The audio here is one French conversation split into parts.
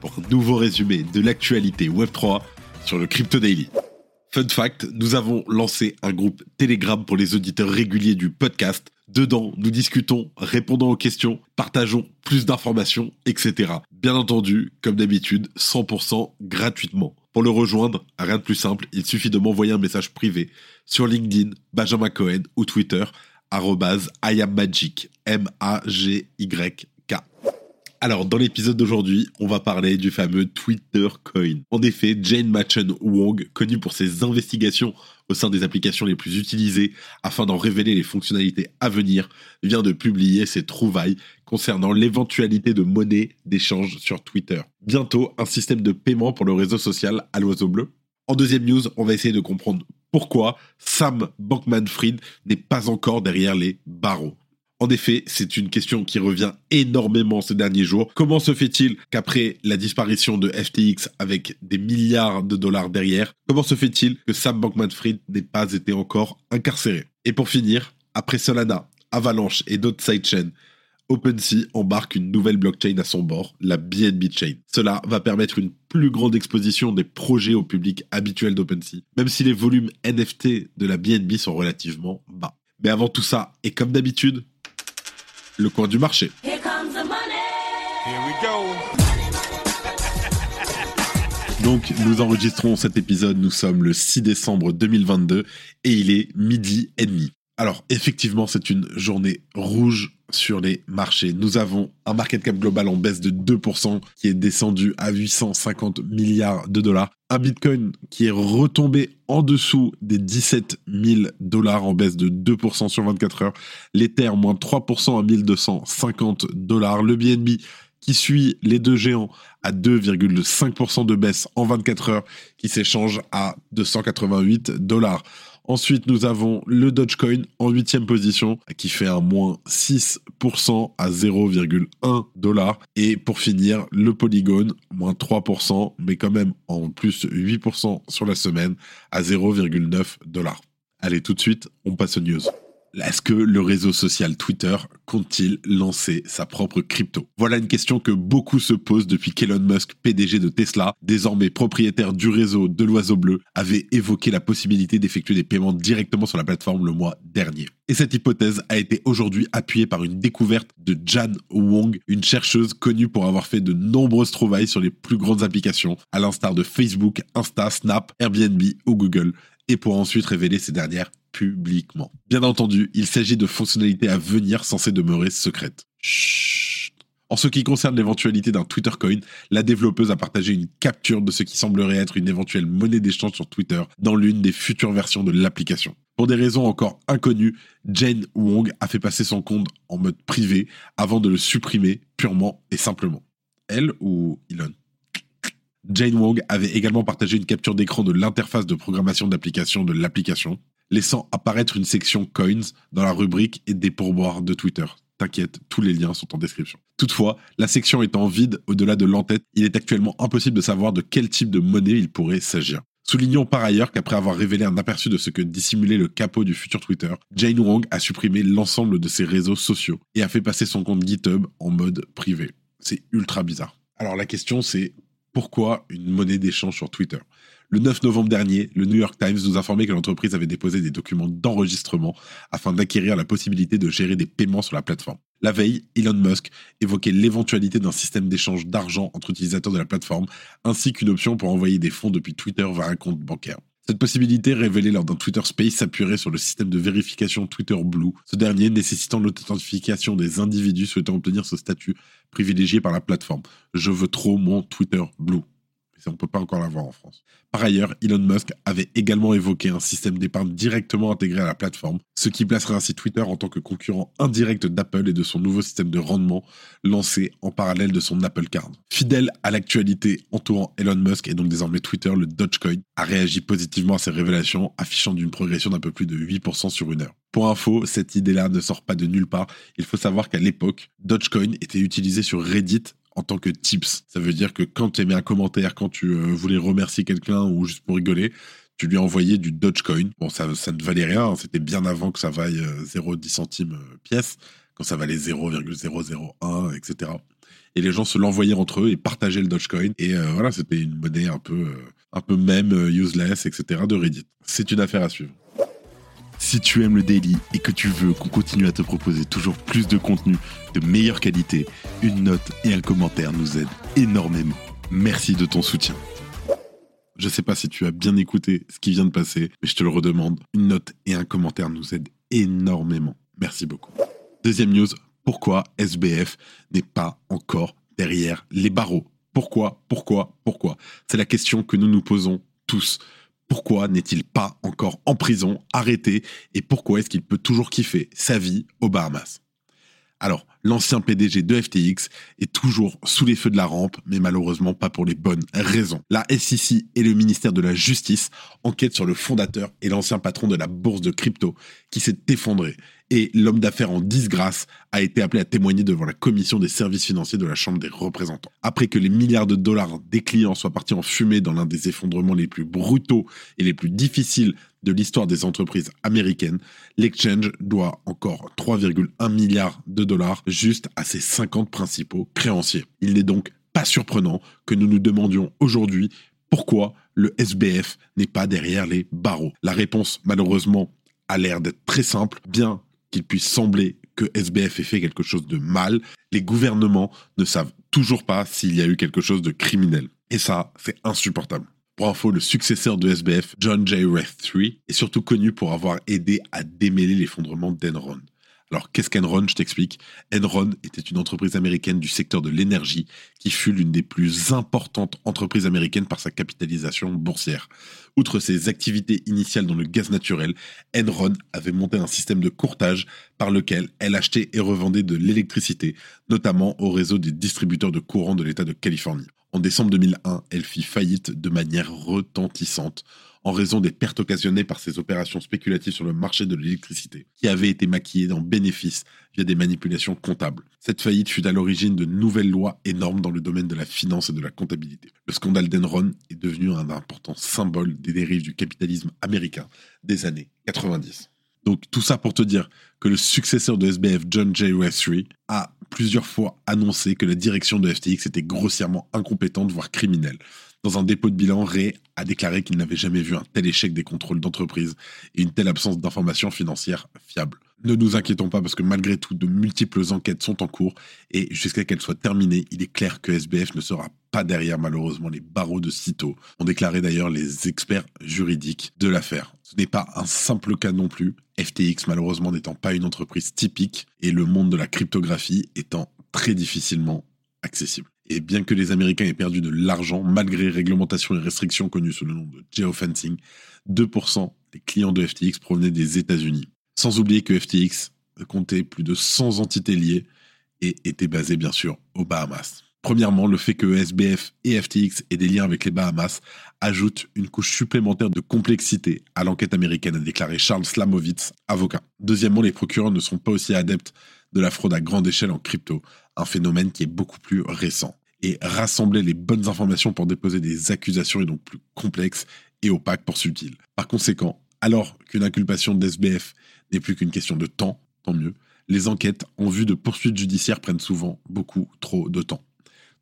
pour un nouveau résumé de l'actualité Web3 sur le Crypto Daily. Fun fact, nous avons lancé un groupe Telegram pour les auditeurs réguliers du podcast. Dedans, nous discutons, répondons aux questions, partageons plus d'informations, etc. Bien entendu, comme d'habitude, 100% gratuitement. Pour le rejoindre, rien de plus simple, il suffit de m'envoyer un message privé sur LinkedIn, Benjamin Cohen ou Twitter, arrobase IamMagic, M-A-G-Y alors, dans l'épisode d'aujourd'hui, on va parler du fameux Twitter Coin. En effet, Jane Machen Wong, connue pour ses investigations au sein des applications les plus utilisées afin d'en révéler les fonctionnalités à venir, vient de publier ses trouvailles concernant l'éventualité de monnaie d'échange sur Twitter. Bientôt, un système de paiement pour le réseau social à l'oiseau bleu. En deuxième news, on va essayer de comprendre pourquoi Sam Bankman-Fried n'est pas encore derrière les barreaux. En effet, c'est une question qui revient énormément ces derniers jours. Comment se fait-il qu'après la disparition de FTX avec des milliards de dollars derrière, comment se fait-il que Sam Bankman-Fried n'ait pas été encore incarcéré? Et pour finir, après Solana, Avalanche et d'autres sidechains, OpenSea embarque une nouvelle blockchain à son bord, la BNB Chain. Cela va permettre une plus grande exposition des projets au public habituel d'OpenSea, même si les volumes NFT de la BNB sont relativement bas. Mais avant tout ça, et comme d'habitude, le coin du marché. Donc, nous enregistrons cet épisode, nous sommes le 6 décembre 2022 et il est midi et demi. Alors, effectivement, c'est une journée rouge sur les marchés. Nous avons un market cap global en baisse de 2% qui est descendu à 850 milliards de dollars. Un Bitcoin qui est retombé en dessous des 17 000 dollars en baisse de 2% sur 24 heures. L'Ether moins 3% à 1250 dollars. Le BNB qui suit les deux géants à 2,5% de baisse en 24 heures qui s'échange à 288 dollars. Ensuite, nous avons le Dogecoin en huitième position qui fait un moins 6% à 0,1 dollar. Et pour finir, le Polygon, moins 3%, mais quand même en plus 8% sur la semaine à 0,9 dollars. Allez, tout de suite, on passe aux news. Est-ce que le réseau social Twitter compte-t-il lancer sa propre crypto? Voilà une question que beaucoup se posent depuis qu'Elon Musk, PDG de Tesla, désormais propriétaire du réseau de l'oiseau bleu, avait évoqué la possibilité d'effectuer des paiements directement sur la plateforme le mois dernier. Et cette hypothèse a été aujourd'hui appuyée par une découverte de Jan Wong, une chercheuse connue pour avoir fait de nombreuses trouvailles sur les plus grandes applications, à l'instar de Facebook, Insta, Snap, Airbnb ou Google, et pour ensuite révéler ces dernières publiquement. Bien entendu, il s'agit de fonctionnalités à venir censées demeurer secrètes. Chut. En ce qui concerne l'éventualité d'un Twitter Coin, la développeuse a partagé une capture de ce qui semblerait être une éventuelle monnaie d'échange sur Twitter dans l'une des futures versions de l'application. Pour des raisons encore inconnues, Jane Wong a fait passer son compte en mode privé avant de le supprimer purement et simplement. Elle ou Elon? Jane Wong avait également partagé une capture d'écran de l'interface de programmation d'application de l'application, laissant apparaître une section coins dans la rubrique et des pourboires de Twitter. T'inquiète, tous les liens sont en description. Toutefois, la section étant vide au-delà de l'entête, il est actuellement impossible de savoir de quel type de monnaie il pourrait s'agir. Soulignons par ailleurs qu'après avoir révélé un aperçu de ce que dissimulait le capot du futur Twitter, Jane Wong a supprimé l'ensemble de ses réseaux sociaux et a fait passer son compte GitHub en mode privé. C'est ultra bizarre. Alors la question c'est pourquoi une monnaie d'échange sur Twitter? Le 9 novembre dernier, le New York Times nous informait que l'entreprise avait déposé des documents d'enregistrement afin d'acquérir la possibilité de gérer des paiements sur la plateforme. La veille, Elon Musk évoquait l'éventualité d'un système d'échange d'argent entre utilisateurs de la plateforme, ainsi qu'une option pour envoyer des fonds depuis Twitter vers un compte bancaire. Cette possibilité révélée lors d'un Twitter Space s'appuierait sur le système de vérification Twitter Blue, ce dernier nécessitant l'authentification des individus souhaitant obtenir ce statut privilégié par la plateforme. Je veux trop mon Twitter Blue. On ne peut pas encore l'avoir en France. Par ailleurs, Elon Musk avait également évoqué un système d'épargne directement intégré à la plateforme, ce qui placerait ainsi Twitter en tant que concurrent indirect d'Apple et de son nouveau système de rendement lancé en parallèle de son Apple Card. Fidèle à l'actualité entourant Elon Musk et donc désormais Twitter, le Dogecoin a réagi positivement à ces révélations, affichant d'une progression d'un peu plus de 8% sur une heure. Pour info, cette idée-là ne sort pas de nulle part. Il faut savoir qu'à l'époque, Dogecoin était utilisé sur Reddit en tant que tips. Ça veut dire que quand tu aimais un commentaire, quand tu euh, voulais remercier quelqu'un ou juste pour rigoler, tu lui envoyais du Dogecoin. Bon, ça, ça ne valait rien, hein. c'était bien avant que ça vaille 0,10 euh, centimes euh, pièce, quand ça valait 0,001, etc. Et les gens se l'envoyaient entre eux et partageaient le Dogecoin. Et voilà, c'était une monnaie un peu, un peu même, useless, etc. de Reddit. C'est une affaire à suivre. Si tu aimes le daily et que tu veux qu'on continue à te proposer toujours plus de contenu de meilleure qualité, une note et un commentaire nous aident énormément. Merci de ton soutien. Je sais pas si tu as bien écouté ce qui vient de passer, mais je te le redemande, une note et un commentaire nous aident énormément. Merci beaucoup. Deuxième news, pourquoi SBF n'est pas encore derrière les barreaux? Pourquoi? Pourquoi? Pourquoi? C'est la question que nous nous posons tous. Pourquoi n'est-il pas encore en prison, arrêté, et pourquoi est-ce qu'il peut toujours kiffer sa vie aux Bahamas? Alors, l'ancien PDG de FTX est toujours sous les feux de la rampe, mais malheureusement pas pour les bonnes raisons. La SEC et le ministère de la Justice enquêtent sur le fondateur et l'ancien patron de la bourse de crypto qui s'est effondré et l'homme d'affaires en disgrâce a été appelé à témoigner devant la commission des services financiers de la Chambre des représentants. Après que les milliards de dollars des clients soient partis en fumée dans l'un des effondrements les plus brutaux et les plus difficiles de l'histoire des entreprises américaines, l'exchange doit encore 3,1 milliards de dollars juste à ses 50 principaux créanciers. Il n'est donc pas surprenant que nous nous demandions aujourd'hui pourquoi le SBF n'est pas derrière les barreaux. La réponse, malheureusement, a l'air d'être très simple, bien qu'il puisse sembler que SBF ait fait quelque chose de mal, les gouvernements ne savent toujours pas s'il y a eu quelque chose de criminel. Et ça, c'est insupportable. Pour info, le successeur de SBF, John J. Reth III, est surtout connu pour avoir aidé à démêler l'effondrement d'Enron. Alors, qu'est-ce qu'Enron Je t'explique. Enron était une entreprise américaine du secteur de l'énergie qui fut l'une des plus importantes entreprises américaines par sa capitalisation boursière. Outre ses activités initiales dans le gaz naturel, Enron avait monté un système de courtage par lequel elle achetait et revendait de l'électricité, notamment au réseau des distributeurs de courant de l'État de Californie. En décembre 2001, elle fit faillite de manière retentissante en raison des pertes occasionnées par ses opérations spéculatives sur le marché de l'électricité, qui avaient été maquillées en bénéfices via des manipulations comptables. Cette faillite fut à l'origine de nouvelles lois et normes dans le domaine de la finance et de la comptabilité. Le scandale d'Enron est devenu un important symbole des dérives du capitalisme américain des années 90. Donc tout ça pour te dire que le successeur de SBF, John J. Westry, a plusieurs fois annoncé que la direction de FTX était grossièrement incompétente, voire criminelle. Dans un dépôt de bilan, Ray a déclaré qu'il n'avait jamais vu un tel échec des contrôles d'entreprise et une telle absence d'informations financières fiables. Ne nous inquiétons pas parce que malgré tout, de multiples enquêtes sont en cours et jusqu'à qu'elles soient terminées, il est clair que SBF ne sera pas derrière malheureusement les barreaux de Cito, ont déclaré d'ailleurs les experts juridiques de l'affaire. Ce n'est pas un simple cas non plus, FTX malheureusement n'étant pas une entreprise typique et le monde de la cryptographie étant très difficilement accessible. Et bien que les Américains aient perdu de l'argent, malgré réglementations et restrictions connues sous le nom de geofencing, 2% des clients de FTX provenaient des États-Unis. Sans oublier que FTX comptait plus de 100 entités liées et était basé bien sûr aux Bahamas. Premièrement, le fait que SBF et FTX aient des liens avec les Bahamas ajoute une couche supplémentaire de complexité à l'enquête américaine, a déclaré Charles Slamovitz, avocat. Deuxièmement, les procureurs ne sont pas aussi adeptes de la fraude à grande échelle en crypto, un phénomène qui est beaucoup plus récent. Et rassembler les bonnes informations pour déposer des accusations est donc plus complexe et opaque pour subtil. Par conséquent, alors qu'une inculpation d'SBF n'est plus qu'une question de temps, tant mieux, les enquêtes en vue de poursuites judiciaires prennent souvent beaucoup trop de temps.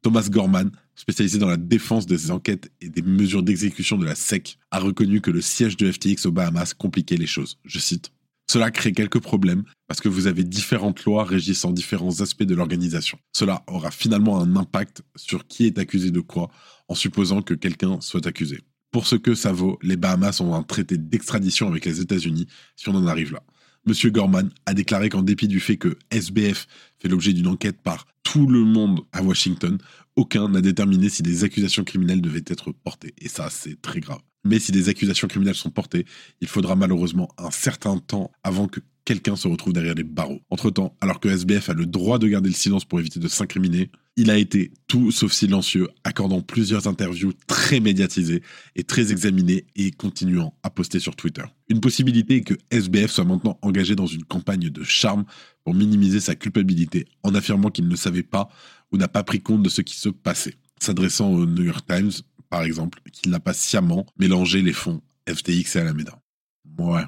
Thomas Gorman, spécialisé dans la défense des enquêtes et des mesures d'exécution de la SEC, a reconnu que le siège de FTX aux Bahamas compliquait les choses. Je cite cela crée quelques problèmes parce que vous avez différentes lois régissant différents aspects de l'organisation. Cela aura finalement un impact sur qui est accusé de quoi en supposant que quelqu'un soit accusé. Pour ce que ça vaut, les Bahamas ont un traité d'extradition avec les États-Unis si on en arrive là. Monsieur Gorman a déclaré qu'en dépit du fait que SBF fait l'objet d'une enquête par tout le monde à Washington, aucun n'a déterminé si des accusations criminelles devaient être portées. Et ça, c'est très grave. Mais si des accusations criminelles sont portées, il faudra malheureusement un certain temps avant que quelqu'un se retrouve derrière les barreaux. Entre-temps, alors que SBF a le droit de garder le silence pour éviter de s'incriminer, il a été tout sauf silencieux, accordant plusieurs interviews très médiatisées et très examinées et continuant à poster sur Twitter. Une possibilité est que SBF soit maintenant engagé dans une campagne de charme pour minimiser sa culpabilité en affirmant qu'il ne savait pas ou n'a pas pris compte de ce qui se passait, s'adressant au New York Times par exemple, qu'il n'a pas sciemment mélangé les fonds FTX et Alameda. Ouais.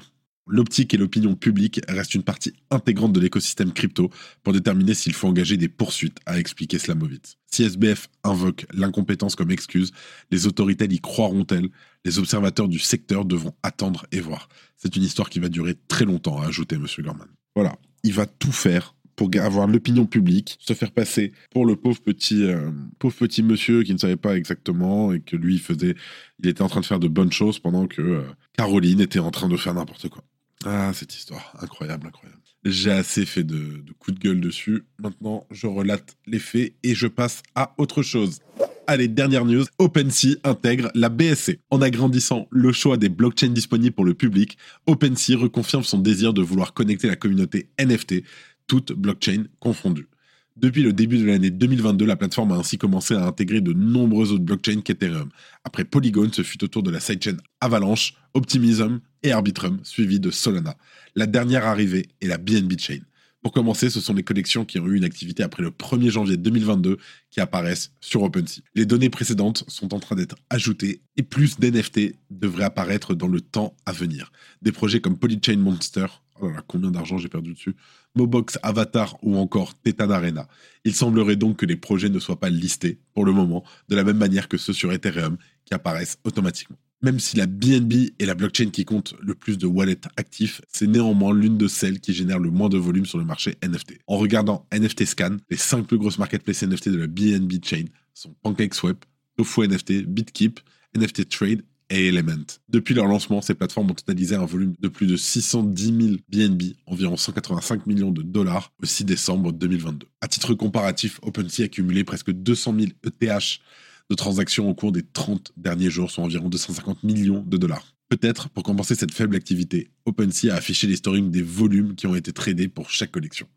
L'optique et l'opinion publique restent une partie intégrante de l'écosystème crypto pour déterminer s'il faut engager des poursuites, a expliqué Slamovitz. Si SBF invoque l'incompétence comme excuse, les autorités y croiront-elles? Les observateurs du secteur devront attendre et voir. C'est une histoire qui va durer très longtemps, a ajouté M. Gorman. Voilà, il va tout faire pour avoir l'opinion publique, se faire passer pour le pauvre petit, euh, pauvre petit monsieur qui ne savait pas exactement et que lui, faisait, il était en train de faire de bonnes choses pendant que euh, Caroline était en train de faire n'importe quoi. Ah, cette histoire, incroyable, incroyable. J'ai assez fait de, coups de gueule dessus. Maintenant, je relate les faits et je passe à autre chose. Allez, dernière news, OpenSea intègre la BSC. En agrandissant le choix des blockchains disponibles pour le public, OpenSea reconfirme son désir de vouloir connecter la communauté NFT toutes blockchains confondues. Depuis le début de l'année 2022, la plateforme a ainsi commencé à intégrer de nombreuses autres blockchains qu'Ethereum. Après Polygon, ce fut au tour de la sidechain Avalanche, Optimism Arbitrum, suivi de Solana. La dernière arrivée est la BNB Chain. Pour commencer, ce sont les collections qui ont eu une activité après le 1er janvier 2022 qui apparaissent sur OpenSea. Les données précédentes sont en train d'être ajoutées et plus d'NFT devraient apparaître dans le temps à venir. Des projets comme Polychain Monster, oh combien d'argent j'ai perdu dessus, Mobox Avatar ou encore Tetan Arena. Il semblerait donc que les projets ne soient pas listés pour le moment, de la même manière que ceux sur Ethereum qui apparaissent automatiquement. Même si la BNB est la blockchain qui compte le plus de wallets actifs, c'est néanmoins l'une de celles qui génère le moins de volume sur le marché NFT. En regardant NFT Scan, les 5 plus grosses marketplaces NFT de la BNB chain sont PancakeSwap, Tofu NFT, BitKeep, NFT Trade et Element. Depuis leur lancement, ces plateformes ont totalisé un volume de plus de 610 000 BNB, environ 185 millions de dollars, au 6 décembre 2022. À titre comparatif, OpenSea a cumulé presque 200 000 ETH de transactions au cours des 30 derniers jours, soit environ 250 millions de dollars. Peut-être, pour compenser cette faible activité, OpenSea a affiché l'historique des volumes qui ont été tradés pour chaque collection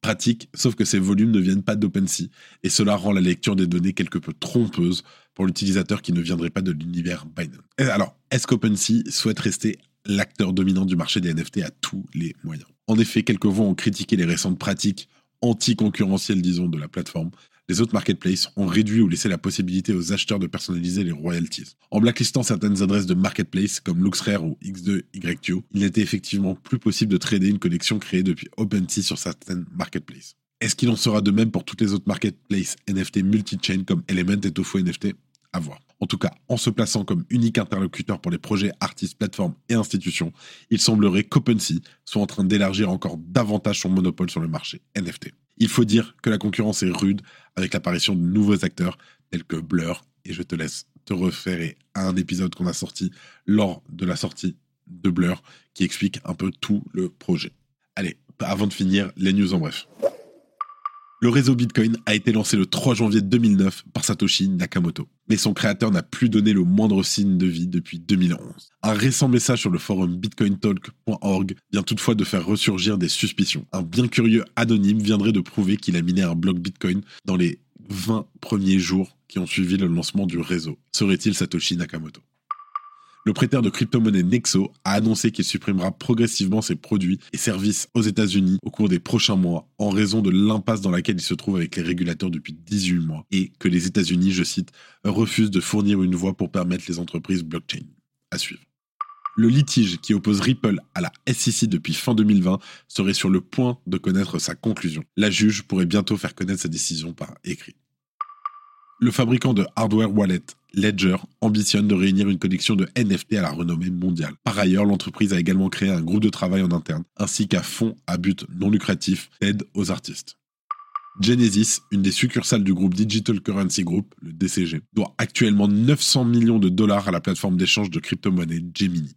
pratique, sauf que ces volumes ne viennent pas d'OpenSea, et cela rend la lecture des données quelque peu trompeuse pour l'utilisateur qui ne viendrait pas de l'univers Binance. alors, est-ce qu'OpenSea souhaite rester l'acteur dominant du marché des NFT à tous les moyens? En effet, quelques voix ont critiqué les récentes pratiques anti-concurrentielles, disons, de la plateforme, les autres marketplaces ont réduit ou laissé la possibilité aux acheteurs de personnaliser les royalties. En blacklistant certaines adresses de marketplace comme LuxRare ou X2YTO, il n'était effectivement plus possible de trader une collection créée depuis OpenSea sur certaines marketplaces. Est-ce qu'il en sera de même pour toutes les autres marketplaces NFT multi-chain comme Element et Tofu NFT À voir. En tout cas, en se plaçant comme unique interlocuteur pour les projets artistes, plateformes et institutions, il semblerait qu'OpenSea soit en train d'élargir encore davantage son monopole sur le marché NFT. Il faut dire que la concurrence est rude avec l'apparition de nouveaux acteurs tels que Blur. Et je te laisse te référer à un épisode qu'on a sorti lors de la sortie de Blur qui explique un peu tout le projet. Allez, avant de finir, les news en bref. Le réseau Bitcoin a été lancé le 3 janvier 2009 par Satoshi Nakamoto, mais son créateur n'a plus donné le moindre signe de vie depuis 2011. Un récent message sur le forum bitcointalk.org vient toutefois de faire ressurgir des suspicions. Un bien curieux anonyme viendrait de prouver qu'il a miné un bloc Bitcoin dans les 20 premiers jours qui ont suivi le lancement du réseau. Serait-il Satoshi Nakamoto? Le prêteur de crypto-monnaie Nexo a annoncé qu'il supprimera progressivement ses produits et services aux États-Unis au cours des prochains mois en raison de l'impasse dans laquelle il se trouve avec les régulateurs depuis 18 mois et que les États-Unis, je cite, refusent de fournir une voie pour permettre les entreprises blockchain. À suivre. Le litige qui oppose Ripple à la SEC depuis fin 2020 serait sur le point de connaître sa conclusion. La juge pourrait bientôt faire connaître sa décision par écrit. Le fabricant de hardware wallet Ledger ambitionne de réunir une collection de NFT à la renommée mondiale. Par ailleurs, l'entreprise a également créé un groupe de travail en interne, ainsi qu'un fonds à but non lucratif d'aide aux artistes. Genesis, une des succursales du groupe Digital Currency Group, le DCG, doit actuellement 900 millions de dollars à la plateforme d'échange de crypto-monnaies Gemini.